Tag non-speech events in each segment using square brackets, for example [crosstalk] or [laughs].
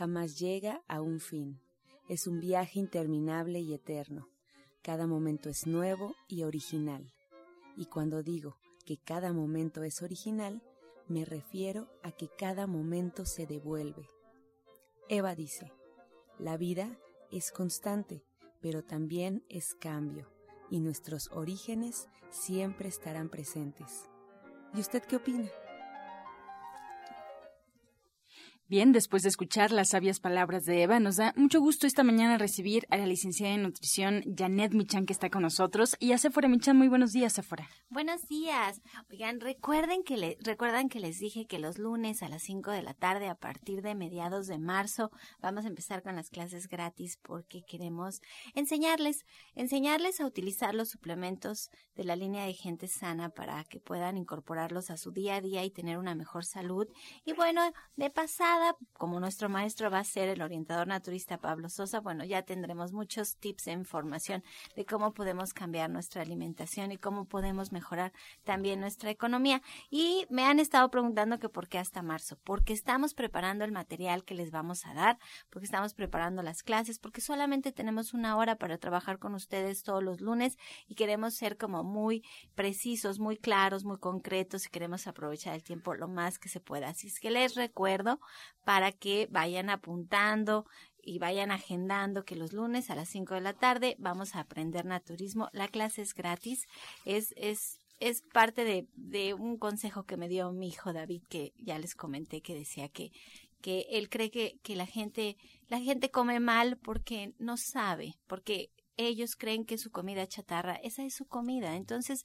jamás llega a un fin. Es un viaje interminable y eterno. Cada momento es nuevo y original. Y cuando digo que cada momento es original, me refiero a que cada momento se devuelve. Eva dice, la vida es constante, pero también es cambio, y nuestros orígenes siempre estarán presentes. ¿Y usted qué opina? Bien, después de escuchar las sabias palabras de Eva, nos da mucho gusto esta mañana recibir a la licenciada en nutrición Janet Michan que está con nosotros y a Sephora Michan. Muy buenos días, Sephora. Buenos días. Oigan, recuerden que le, recuerdan que les dije que los lunes a las 5 de la tarde a partir de mediados de marzo vamos a empezar con las clases gratis porque queremos enseñarles, enseñarles a utilizar los suplementos de la línea de gente sana para que puedan incorporarlos a su día a día y tener una mejor salud. Y bueno, de pasada como nuestro maestro va a ser el orientador naturista Pablo Sosa, bueno, ya tendremos muchos tips e información de cómo podemos cambiar nuestra alimentación y cómo podemos mejorar también nuestra economía. Y me han estado preguntando que por qué hasta marzo, porque estamos preparando el material que les vamos a dar, porque estamos preparando las clases, porque solamente tenemos una hora para trabajar con ustedes todos los lunes y queremos ser como muy precisos, muy claros, muy concretos y queremos aprovechar el tiempo lo más que se pueda. Así es que les recuerdo para que vayan apuntando y vayan agendando que los lunes a las 5 de la tarde vamos a aprender naturismo. La clase es gratis, es, es, es parte de, de un consejo que me dio mi hijo David, que ya les comenté que decía que, que él cree que, que la gente, la gente come mal porque no sabe, porque ellos creen que su comida chatarra, esa es su comida. Entonces,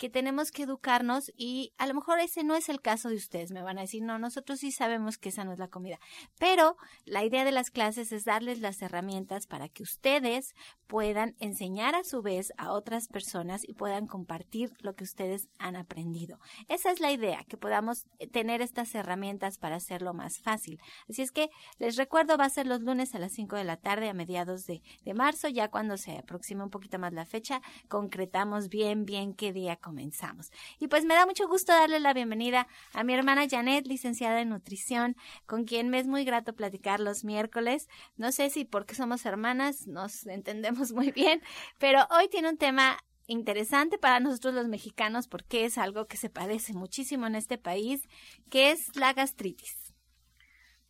que tenemos que educarnos y a lo mejor ese no es el caso de ustedes. Me van a decir, no, nosotros sí sabemos que esa no es la comida. Pero la idea de las clases es darles las herramientas para que ustedes puedan enseñar a su vez a otras personas y puedan compartir lo que ustedes han aprendido. Esa es la idea, que podamos tener estas herramientas para hacerlo más fácil. Así es que les recuerdo, va a ser los lunes a las 5 de la tarde a mediados de, de marzo, ya cuando se aproxime un poquito más la fecha, concretamos bien, bien qué día comenzamos. Y pues me da mucho gusto darle la bienvenida a mi hermana Janet, licenciada en nutrición, con quien me es muy grato platicar los miércoles. No sé si porque somos hermanas nos [laughs] entendemos muy bien, pero hoy tiene un tema interesante para nosotros los mexicanos porque es algo que se padece muchísimo en este país, que es la gastritis.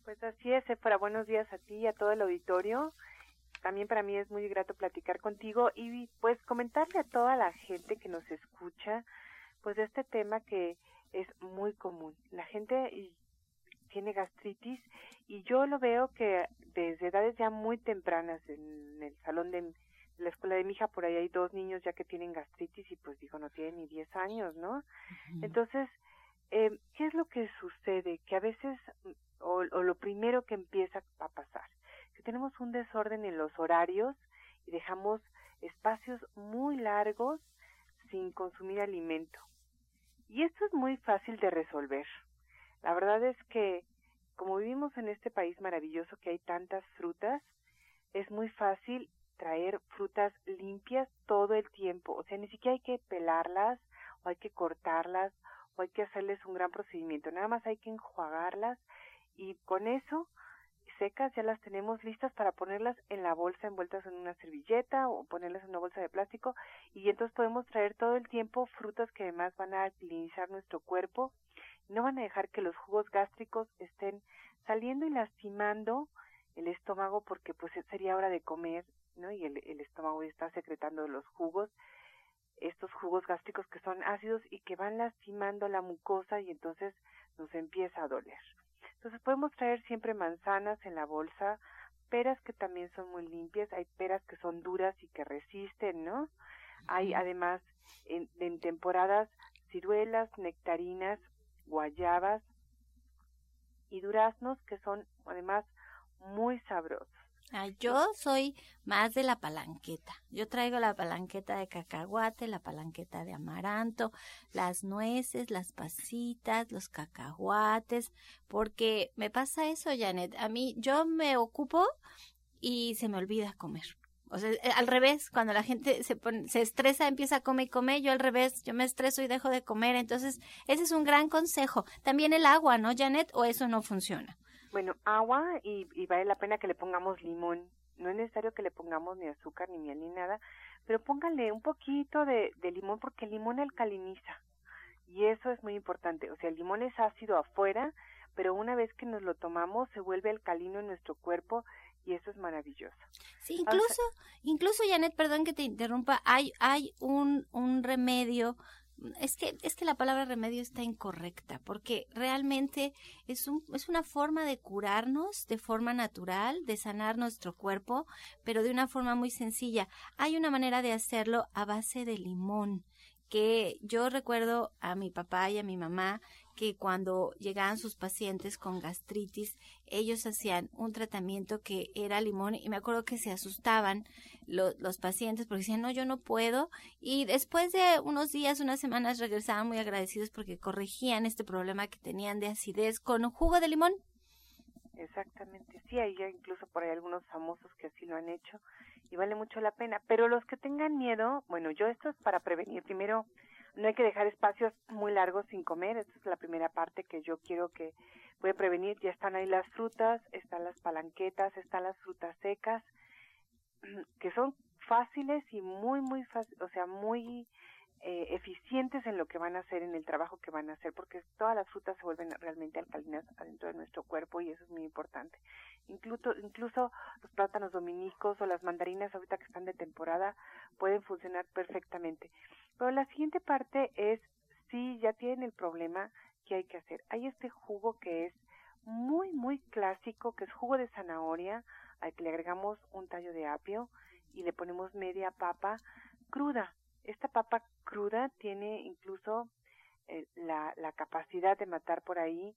Pues así es, para buenos días a ti y a todo el auditorio también para mí es muy grato platicar contigo y pues comentarle a toda la gente que nos escucha pues de este tema que es muy común. La gente tiene gastritis y yo lo veo que desde edades ya muy tempranas en el salón de la escuela de mi hija por ahí hay dos niños ya que tienen gastritis y pues digo no tienen ni 10 años, ¿no? Entonces, eh, ¿qué es lo que sucede? Que a veces o, o lo primero que empieza a pasar tenemos un desorden en los horarios y dejamos espacios muy largos sin consumir alimento. Y esto es muy fácil de resolver. La verdad es que como vivimos en este país maravilloso que hay tantas frutas, es muy fácil traer frutas limpias todo el tiempo. O sea, ni siquiera hay que pelarlas o hay que cortarlas o hay que hacerles un gran procedimiento. Nada más hay que enjuagarlas y con eso secas ya las tenemos listas para ponerlas en la bolsa envueltas en una servilleta o ponerlas en una bolsa de plástico y entonces podemos traer todo el tiempo frutas que además van a alcalinizar nuestro cuerpo no van a dejar que los jugos gástricos estén saliendo y lastimando el estómago porque pues sería hora de comer, ¿no? Y el, el estómago está secretando los jugos, estos jugos gástricos que son ácidos y que van lastimando la mucosa y entonces nos empieza a doler. Entonces podemos traer siempre manzanas en la bolsa, peras que también son muy limpias, hay peras que son duras y que resisten, ¿no? Hay además en, en temporadas ciruelas, nectarinas, guayabas y duraznos que son además muy sabrosos. Yo soy más de la palanqueta. Yo traigo la palanqueta de cacahuate, la palanqueta de amaranto, las nueces, las pasitas, los cacahuates, porque me pasa eso, Janet. A mí, yo me ocupo y se me olvida comer. O sea, eh, al revés, cuando la gente se, se estresa, empieza a comer y comer, yo al revés, yo me estreso y dejo de comer. Entonces, ese es un gran consejo. También el agua, ¿no, Janet? ¿O eso no funciona? Bueno, agua y, y vale la pena que le pongamos limón. No es necesario que le pongamos ni azúcar, ni miel, ni nada, pero póngale un poquito de, de limón porque el limón alcaliniza. Y eso es muy importante. O sea, el limón es ácido afuera, pero una vez que nos lo tomamos se vuelve alcalino en nuestro cuerpo y eso es maravilloso. Sí, incluso, incluso Janet, perdón que te interrumpa, hay, hay un, un remedio es que es que la palabra remedio está incorrecta porque realmente es un es una forma de curarnos de forma natural de sanar nuestro cuerpo pero de una forma muy sencilla. Hay una manera de hacerlo a base de limón que yo recuerdo a mi papá y a mi mamá que cuando llegaban sus pacientes con gastritis, ellos hacían un tratamiento que era limón y me acuerdo que se asustaban los pacientes porque decían, no, yo no puedo. Y después de unos días, unas semanas, regresaban muy agradecidos porque corregían este problema que tenían de acidez con jugo de limón. Exactamente, sí, hay incluso por ahí algunos famosos que así lo han hecho y vale mucho la pena. Pero los que tengan miedo, bueno, yo esto es para prevenir. Primero, no hay que dejar espacios muy largos sin comer, esta es la primera parte que yo quiero que voy a prevenir. Ya están ahí las frutas, están las palanquetas, están las frutas secas, [clears throat] que son fáciles y muy, muy fácil, o sea, muy eh, eficientes en lo que van a hacer, en el trabajo que van a hacer, porque todas las frutas se vuelven realmente alcalinas adentro de nuestro cuerpo y eso es muy importante. Incluso, incluso los plátanos dominicos o las mandarinas ahorita que están de temporada pueden funcionar perfectamente. Pero la siguiente parte es si ya tienen el problema, ¿qué hay que hacer? Hay este jugo que es muy, muy clásico, que es jugo de zanahoria, al que le agregamos un tallo de apio y le ponemos media papa cruda. Esta papa cruda tiene incluso eh, la, la capacidad de matar por ahí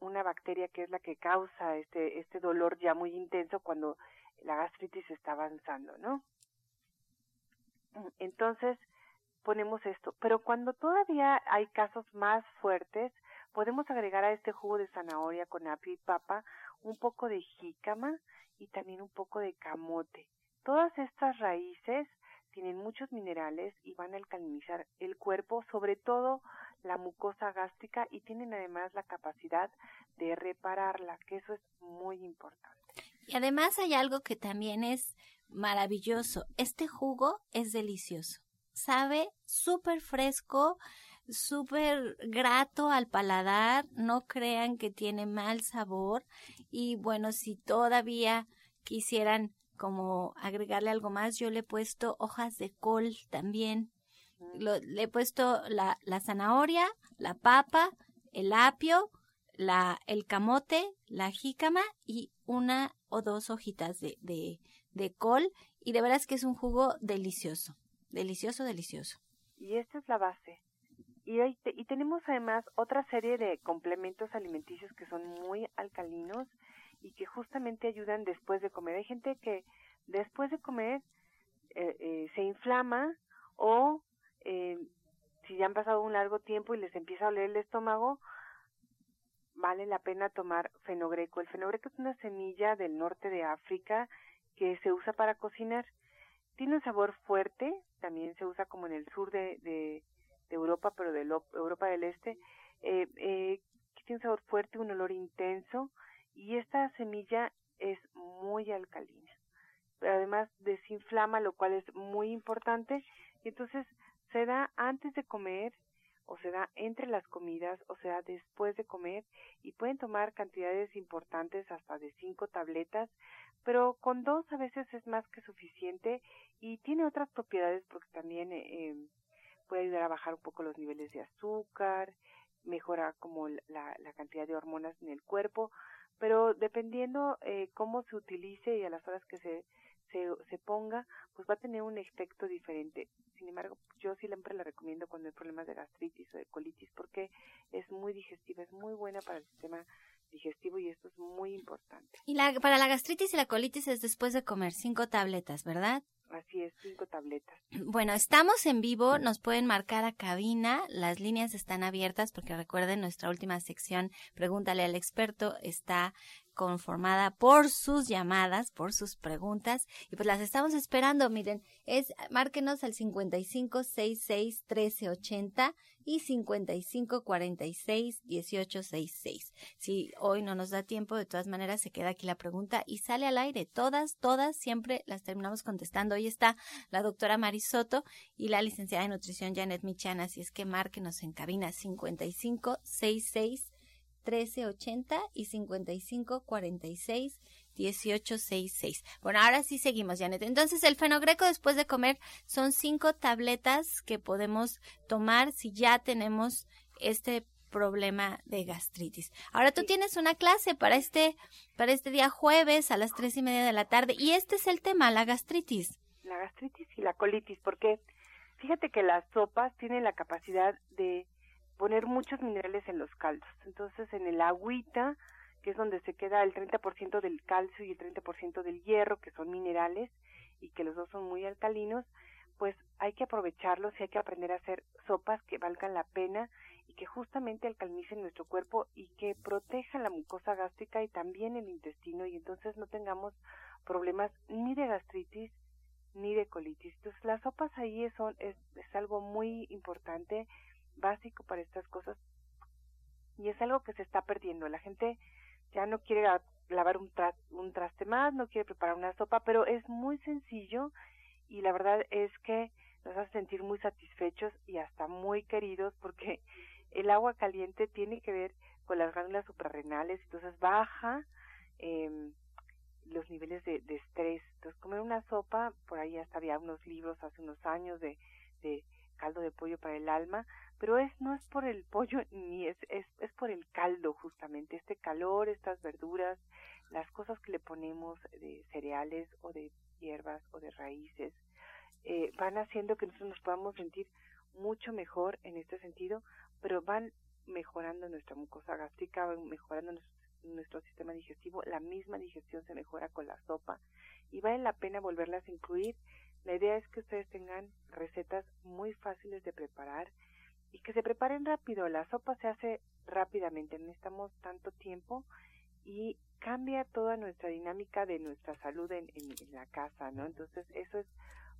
una bacteria que es la que causa este, este dolor ya muy intenso cuando la gastritis está avanzando, ¿no? Entonces, ponemos esto. Pero cuando todavía hay casos más fuertes, podemos agregar a este jugo de zanahoria con apio y papa un poco de jícama y también un poco de camote. Todas estas raíces tienen muchos minerales y van a alcalinizar el cuerpo, sobre todo la mucosa gástrica y tienen además la capacidad de repararla, que eso es muy importante. Y además hay algo que también es maravilloso. Este jugo es delicioso. Sabe súper fresco, súper grato al paladar. No crean que tiene mal sabor. Y bueno, si todavía quisieran como agregarle algo más, yo le he puesto hojas de col también. le he puesto la, la zanahoria, la papa, el apio, la, el camote, la jícama y una o dos hojitas de, de, de col y de veras que es un jugo delicioso, delicioso, delicioso. Y esta es la base. Y, y tenemos además otra serie de complementos alimenticios que son muy alcalinos y que justamente ayudan después de comer. Hay gente que después de comer eh, eh, se inflama o eh, si ya han pasado un largo tiempo y les empieza a oler el estómago, vale la pena tomar fenogreco. El fenogreco es una semilla del norte de África que se usa para cocinar. Tiene un sabor fuerte, también se usa como en el sur de, de, Europa, pero de Europa del Este. Eh, eh, tiene un sabor fuerte, un olor intenso y esta semilla es muy alcalina. Pero además desinflama, lo cual es muy importante. Entonces se da antes de comer o se da entre las comidas o se da después de comer y pueden tomar cantidades importantes hasta de cinco tabletas, pero con dos a veces es más que suficiente y tiene otras propiedades porque también eh, em, puede ayudar a bajar un poco los niveles de azúcar, mejora como la cantidad de hormonas en el cuerpo, pero dependiendo eh, cómo se utilice y a las horas que se, se, se ponga, pues va a tener un efecto diferente. Sin embargo, yo siempre la recomiendo cuando hay problemas de gastritis o de colitis porque es muy digestiva, es muy buena para el sistema digestivo y esto es muy importante. Y la, para la gastritis y la colitis es después de comer cinco tabletas, ¿verdad? Así es, cinco tabletas. Bueno, estamos en vivo, nos pueden marcar a cabina, las líneas están abiertas porque recuerden nuestra última sección, pregúntale al experto, está conformada por sus llamadas, por sus preguntas y pues las estamos esperando. Miren, es márquenos al 5566 1380 y 5546 1866. Si hoy no nos da tiempo, de todas maneras se queda aquí la pregunta y sale al aire. Todas, todas siempre las terminamos contestando. Hoy está la doctora Marisoto y la licenciada en nutrición Janet Michan, así es que márquenos en cabina 5566 1380 y 5546 1866. Bueno, ahora sí seguimos, Janet. Entonces, el fenogreco después de comer son cinco tabletas que podemos tomar si ya tenemos este problema de gastritis. Ahora tú tienes una clase para este, para este día jueves a las tres y media de la tarde y este es el tema, la gastritis. La gastritis y la colitis, porque fíjate que las sopas tienen la capacidad de poner muchos minerales en los caldos. Entonces, en el agüita, que es donde se queda el 30% del calcio y el 30% del hierro, que son minerales y que los dos son muy alcalinos, pues hay que aprovecharlos y hay que aprender a hacer sopas que valgan la pena y que justamente alcalicen nuestro cuerpo y que protejan la mucosa gástrica y también el intestino y entonces no tengamos problemas ni de gastritis ni de colitis. Entonces las sopas ahí son, es, es algo muy importante básico para estas cosas y es algo que se está perdiendo. La gente ya no quiere lavar un, un traste más, no quiere preparar una sopa, pero es muy sencillo y la verdad es que nos hace sentir muy satisfechos y hasta muy queridos porque [laughs] el agua caliente tiene que ver con las glándulas suprarrenales, entonces baja eh, los niveles de, de, estrés. Entonces comer una sopa, por ahí hasta había unos libros hace unos años de, de caldo de pollo para el alma, pero es no es por el pollo [laughs] ni es, es es por el caldo justamente, este calor, estas verduras, las cosas que le ponemos de cereales o de hierbas o de raíces, eh, van haciendo que nosotros nos podamos sentir mucho mejor en este sentido, pero van mejorando nuestra mucosa gástrica, van mejorando nuestro, nuestro sistema digestivo, la misma digestión se mejora con la sopa y vale la pena volverlas a incluir la idea es que ustedes tengan recetas muy fáciles de preparar y que se preparen rápido. La sopa se hace rápidamente, no necesitamos tanto tiempo y cambia toda nuestra dinámica de nuestra salud en, en la casa, ¿no? Entonces eso es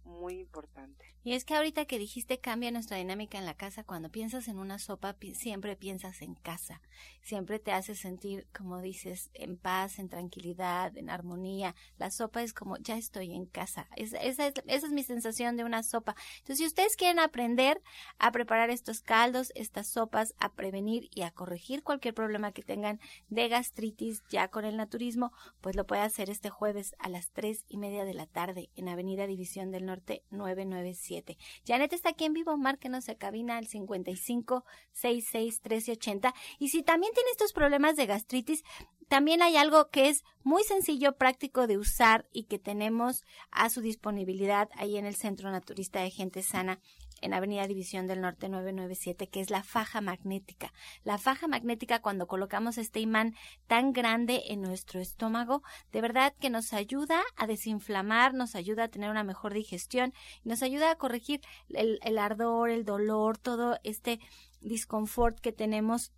muy importante. Y es que ahorita que dijiste cambia nuestra dinámica en la casa, cuando piensas en una sopa, siempre piensas en casa, siempre te hace sentir, como dices, en paz, en tranquilidad, en armonía. La sopa es como, ya estoy en casa. esa, es, esa es mi sensación de una sopa. Entonces, si ustedes quieren aprender a preparar estos caldos, estas sopas, a prevenir y a corregir cualquier problema que tengan de gastritis ya con el naturismo, pues lo puede hacer este jueves a las tres y media de la tarde en Avenida División del Norte Norte 997. Janet está aquí en vivo, márquenos a cabina al 55 66 1380. Y si también tiene estos problemas de gastritis, también hay algo que es muy sencillo, práctico de usar y que tenemos a su disponibilidad ahí en el Centro Naturista de Gente Sana en Avenida División del Norte 997, que es la faja magnética. La faja magnética, cuando colocamos este imán tan grande en nuestro estómago, de verdad que nos ayuda a desinflamar, nos ayuda a tener una mejor digestión, nos ayuda a corregir el, el ardor, el dolor, todo este disconfort que tenemos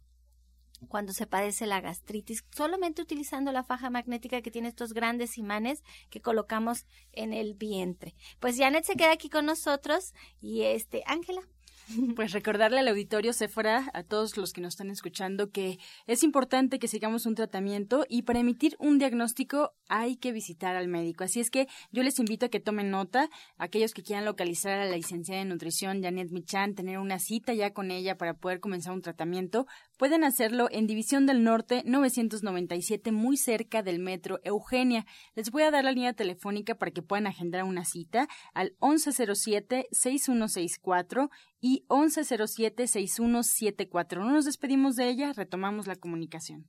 cuando se padece la gastritis, solamente utilizando la faja magnética que tiene estos grandes imanes que colocamos en el vientre. Pues Janet se queda aquí con nosotros y este, Ángela. [laughs] Pues recordarle al auditorio Sephora, a todos los que nos están escuchando, que es importante que sigamos un tratamiento y para emitir un diagnóstico hay que visitar al médico. Así es que yo les invito a que tomen nota, aquellos que quieran localizar a la licenciada de nutrición Janet Michan, tener una cita ya con ella para poder comenzar un tratamiento, pueden hacerlo en División del Norte 997, muy cerca del metro Eugenia. Les voy a dar la línea telefónica para que puedan agendar una cita al 1107 6164 y 1107-6174. No nos despedimos de ella, retomamos la comunicación.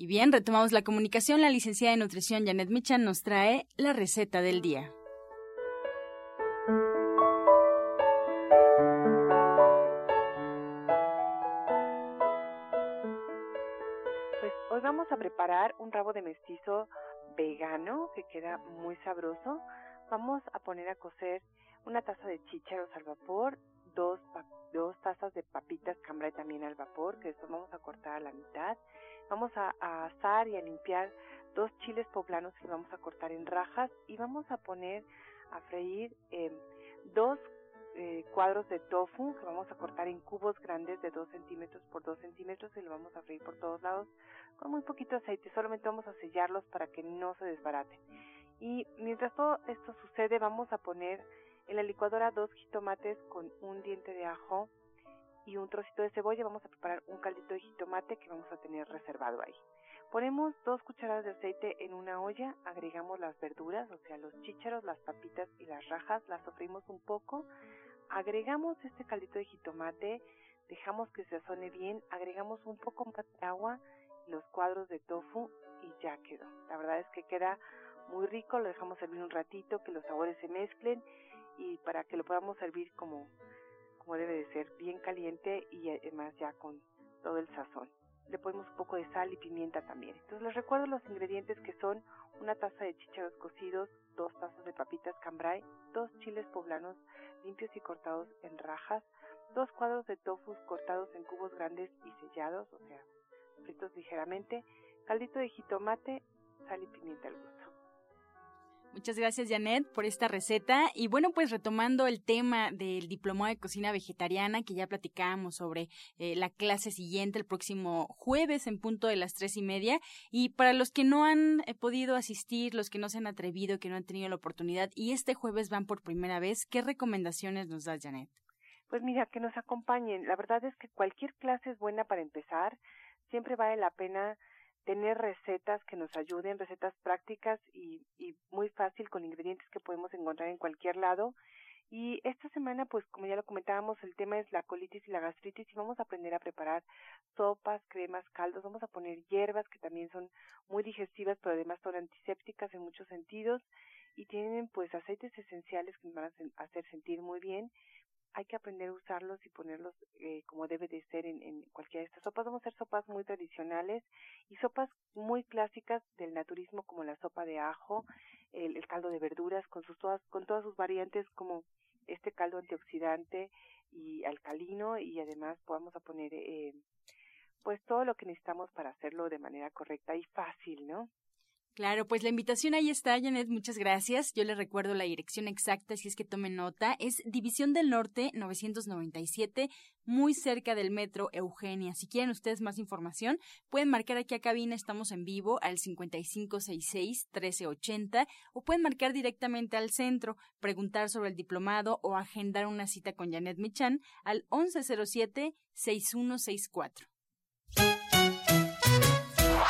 Y bien, retomamos la comunicación. La licenciada de nutrición Janet Michan nos trae la receta del día. Pues hoy vamos a preparar un rabo de mestizo vegano que queda muy sabroso. Vamos a poner a cocer una taza de chícharos al vapor, dos, dos tazas de papitas cambray también al vapor, que después vamos a cortar a la mitad Vamos a, asar y a limpiar dos chiles poblanos que vamos a cortar en rajas y vamos a poner a freír em, dos eh, cuadros de tofu que vamos a cortar en cubos grandes de 2 centímetros por 2 centímetros y lo vamos a freír por todos lados con muy poquito aceite. Solamente vamos a sellarlos para que no se desbaraten. Y mientras todo esto sucede, vamos a poner en la licuadora dos jitomates con un diente de ajo, y un trocito de cebolla. Vamos a preparar un caldito de jitomate que vamos a tener reservado ahí. Ponemos dos cucharadas de aceite en una olla, agregamos las verduras, o sea, los chícharos, las papitas y las rajas, las sofrimos un poco, agregamos este caldito de jitomate, dejamos que se sazone bien, agregamos un poco más de agua, los cuadros de tofu y ya quedó. La verdad es que queda muy rico, lo dejamos servir un ratito, que los sabores se mezclen y para que lo podamos servir como debe de ser, bien caliente y además ya con todo el sazón. Le ponemos un poco de sal y pimienta también. Entonces les recuerdo los ingredientes que son una taza de chícharos cocidos, dos tazas de papitas cambray, dos chiles poblanos limpios y cortados en rajas, dos cuadros de tofu cortados en cubos grandes y sellados, o sea, fritos ligeramente, caldito de jitomate, sal y pimienta al gusto. Muchas gracias, Janet, por esta receta. Y bueno, pues retomando el tema del diplomado de cocina vegetariana, que ya platicábamos sobre eh, la clase siguiente el próximo jueves en punto de las tres y media. Y para los que no han eh, podido asistir, los que no se han atrevido, que no han tenido la oportunidad y este jueves van por primera vez, ¿qué recomendaciones nos das, Janet? Pues mira, que nos acompañen. La verdad es que cualquier clase es buena para empezar. Siempre vale la pena tener recetas que nos ayuden, recetas prácticas y, y muy fácil con ingredientes que podemos encontrar en cualquier lado. Y esta semana, pues como ya lo comentábamos, el tema es la colitis y la gastritis y vamos a aprender a preparar sopas, cremas, caldos, vamos a poner hierbas que también son muy digestivas, pero además son antisépticas en muchos sentidos y tienen pues aceites esenciales que nos van a hacer sentir muy bien hay que aprender a usarlos y ponerlos eh, como debe de ser en, en, cualquiera de estas sopas. Vamos a hacer sopas muy tradicionales y sopas muy clásicas del naturismo como la sopa de ajo, el, el caldo de verduras con sus todas con todas sus variantes como este caldo antioxidante y alcalino y además podamos a poner eh, pues todo lo que necesitamos para hacerlo de manera correcta y fácil, ¿no? Claro, pues la invitación ahí está, Janet, muchas gracias. Yo le recuerdo la dirección exacta, si es que tomen nota. Es División del Norte 997, muy cerca del metro Eugenia. Si quieren ustedes más información, pueden marcar aquí a cabina, estamos en vivo al 5566-1380 o pueden marcar directamente al centro, preguntar sobre el diplomado o agendar una cita con Janet Michan al 1107-6164.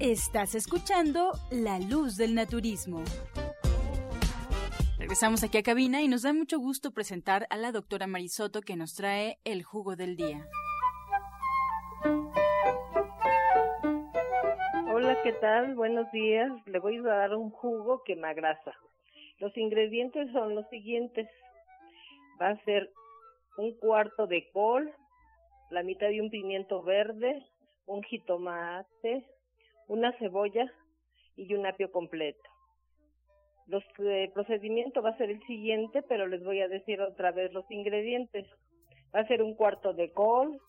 Estás escuchando La Luz del Naturismo. Regresamos aquí a cabina y nos da mucho gusto presentar a la doctora Marisoto que nos trae el jugo del día. Hola, ¿qué tal? Buenos días. Le voy a dar un jugo que me agrasa. Los ingredientes son los siguientes. Va a ser un cuarto de col, la mitad de un pimiento verde, un jitomate, una cebolla y un apio completo. El procedimiento va a ser el siguiente, pero les voy a decir otra vez los ingredientes. Va a ser un cuarto de col,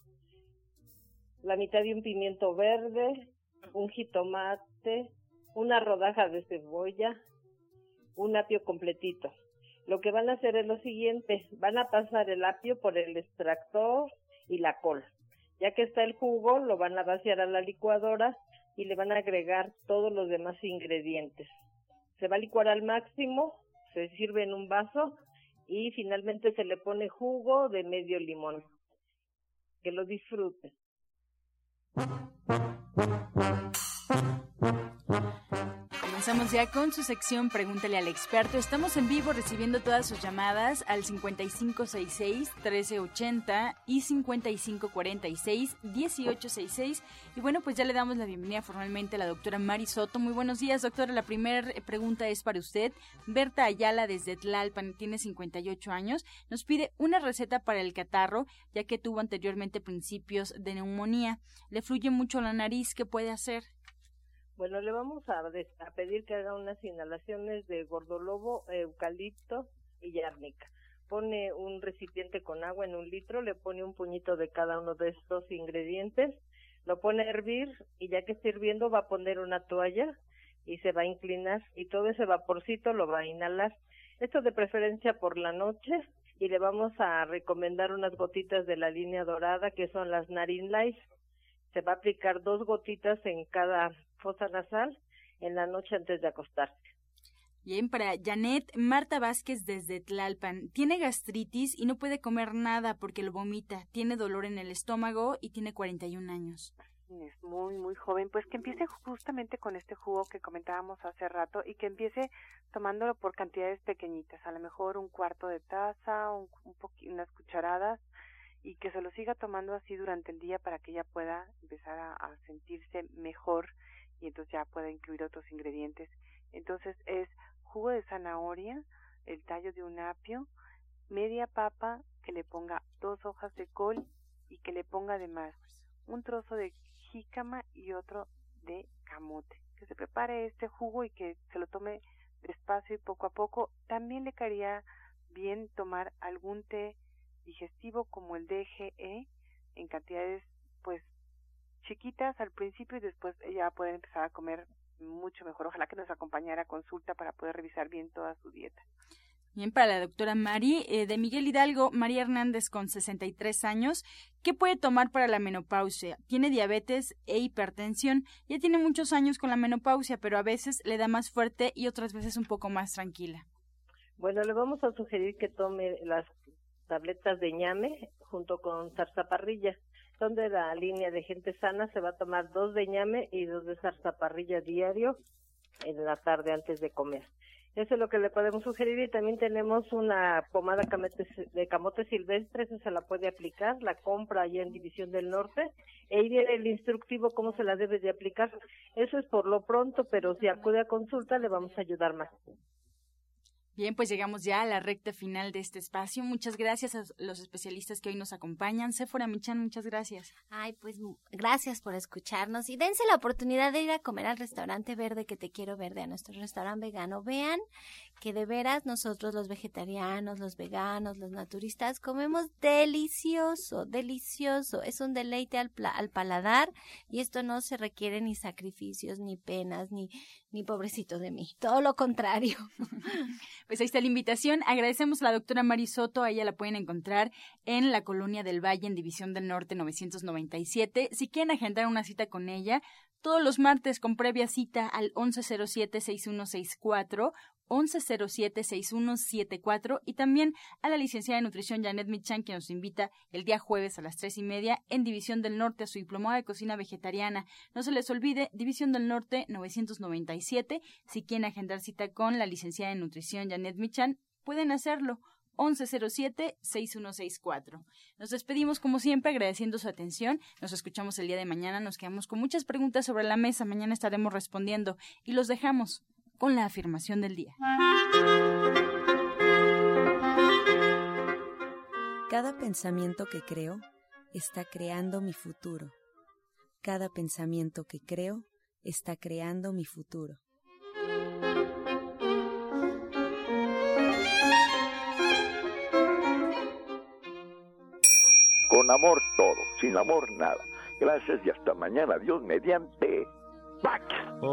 la mitad de un pimiento verde, un jitomate, una rodaja de cebolla, un apio completito. Lo que van a hacer es lo siguiente, van a pasar el apio por el extractor y la col. Ya que está el jugo, lo van a vaciar a la licuadora y le van a agregar todos los demás ingredientes. Se va a licuar al máximo, se sirve en un vaso y finalmente se le pone jugo de medio limón. Que lo disfruten. Comenzamos ya con su sección Pregúntale al experto. Estamos en vivo recibiendo todas sus llamadas al 5566-1380 y 5546-1866. Y bueno, pues ya le damos la bienvenida formalmente a la doctora Mari Soto. Muy buenos días, doctora. La primera pregunta es para usted. Berta Ayala desde Tlalpan, tiene 58 años, nos pide una receta para el catarro, ya que tuvo anteriormente principios de neumonía. Le fluye mucho la nariz, ¿qué puede hacer? Bueno, le vamos a, a pedir que haga unas inhalaciones de gordolobo, eucalipto y árnica. Pone un recipiente con agua en un litro, le pone un puñito de cada uno de estos ingredientes, lo pone a hervir y ya que esté hirviendo va a poner una toalla y se va a inclinar y todo ese vaporcito lo va a inhalar. Esto de preferencia por la noche y le vamos a recomendar unas gotitas de la línea dorada que son las Narin Life. Se va a aplicar dos gotitas en cada fosa nasal en la noche antes de acostarse. Bien, para Janet, Marta Vázquez desde Tlalpan. Tiene gastritis y no puede comer nada porque lo vomita. Tiene dolor en el estómago y tiene 41 años. Es muy, muy joven. Pues que empiece justamente con este jugo que comentábamos hace rato y que empiece tomándolo por cantidades pequeñitas. A lo mejor un cuarto de taza, un, un unas cucharadas y que se lo siga tomando así durante el día para que ella pueda empezar a, sentirse mejor y entonces ya pueda incluir otros ingredientes. Entonces es jugo de zanahoria, el tallo de un apio, media papa, que le ponga dos hojas de col y que le ponga además un trozo de jícama y otro de camote. Que se prepare este jugo y que se lo tome despacio y poco a poco. También le caería bien tomar algún té digestivo como el DGE en cantidades pues chiquitas al principio y después ella puede empezar a comer mucho mejor. Ojalá que nos acompañara a consulta para poder revisar bien toda su dieta. Bien, para la doctora Mari, eh, de Miguel Hidalgo, María Hernández con 63 años, ¿qué puede tomar para la menopausia? Tiene diabetes e hipertensión, ya tiene muchos años con la menopausia, pero a veces le da más fuerte y otras veces un poco más tranquila. Bueno, le vamos a sugerir que tome las tabletas de ñame junto con zarzaparrilla. Son de la línea de gente sana, se va a tomar dos de ñame y dos de zarzaparrilla diario en la tarde antes de comer. Eso es lo que le podemos sugerir y también tenemos una pomada de camote silvestre, esa se la puede aplicar, la compra allá en División del Norte, e ahí viene el instructivo cómo se la debe de aplicar. Eso es por lo pronto, pero si acude a consulta le vamos a ayudar más. Bien, pues llegamos ya a la recta final de este espacio. Muchas gracias a los especialistas que hoy nos acompañan. Sephora Michan, muchas gracias. Ay, pues gracias por escucharnos y dense la oportunidad de ir a comer al restaurante verde que te quiero verde, a nuestro restaurante vegano. Vean que de veras nosotros los vegetarianos, los veganos, los naturistas comemos delicioso, delicioso. Es un deleite al, al paladar y esto no se requiere ni sacrificios, ni penas, ni, ni pobrecito de mí. Todo lo contrario. [laughs] Pues ahí está la invitación. Agradecemos a la doctora Marisoto. A ella la pueden encontrar en la Colonia del Valle, en División del Norte 997. Si quieren agendar una cita con ella, todos los martes con previa cita al 1107-6164 1107-6174 y también a la licenciada de nutrición Janet Michan que nos invita el día jueves a las tres y media en División del Norte a su diplomado de cocina vegetariana. No se les olvide, División del Norte 997. Si quieren agendar cita con la licenciada de nutrición Janet Michan, pueden hacerlo. 1107-6164. Nos despedimos como siempre agradeciendo su atención. Nos escuchamos el día de mañana. Nos quedamos con muchas preguntas sobre la mesa. Mañana estaremos respondiendo y los dejamos con la afirmación del día. Cada pensamiento que creo está creando mi futuro. Cada pensamiento que creo está creando mi futuro. Con amor todo, sin amor nada. Gracias y hasta mañana. Dios mediante. Pax. Oh.